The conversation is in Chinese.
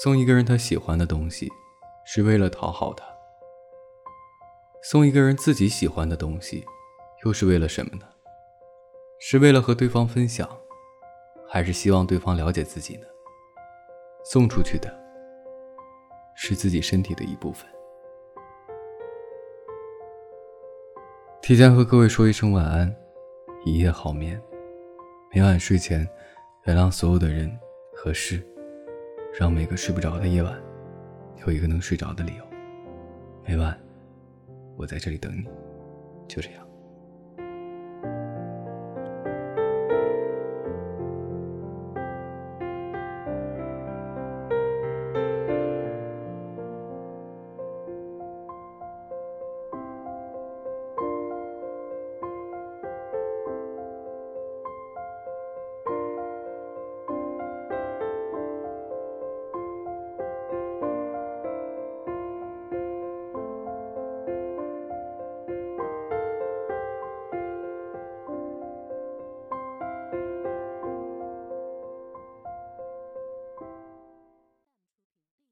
送一个人他喜欢的东西，是为了讨好他；送一个人自己喜欢的东西，又是为了什么呢？是为了和对方分享，还是希望对方了解自己呢？送出去的，是自己身体的一部分。提前和各位说一声晚安，一夜好眠。每晚睡前，原谅所有的人和事。让每个睡不着的夜晚，有一个能睡着的理由。每晚，我在这里等你，就这样。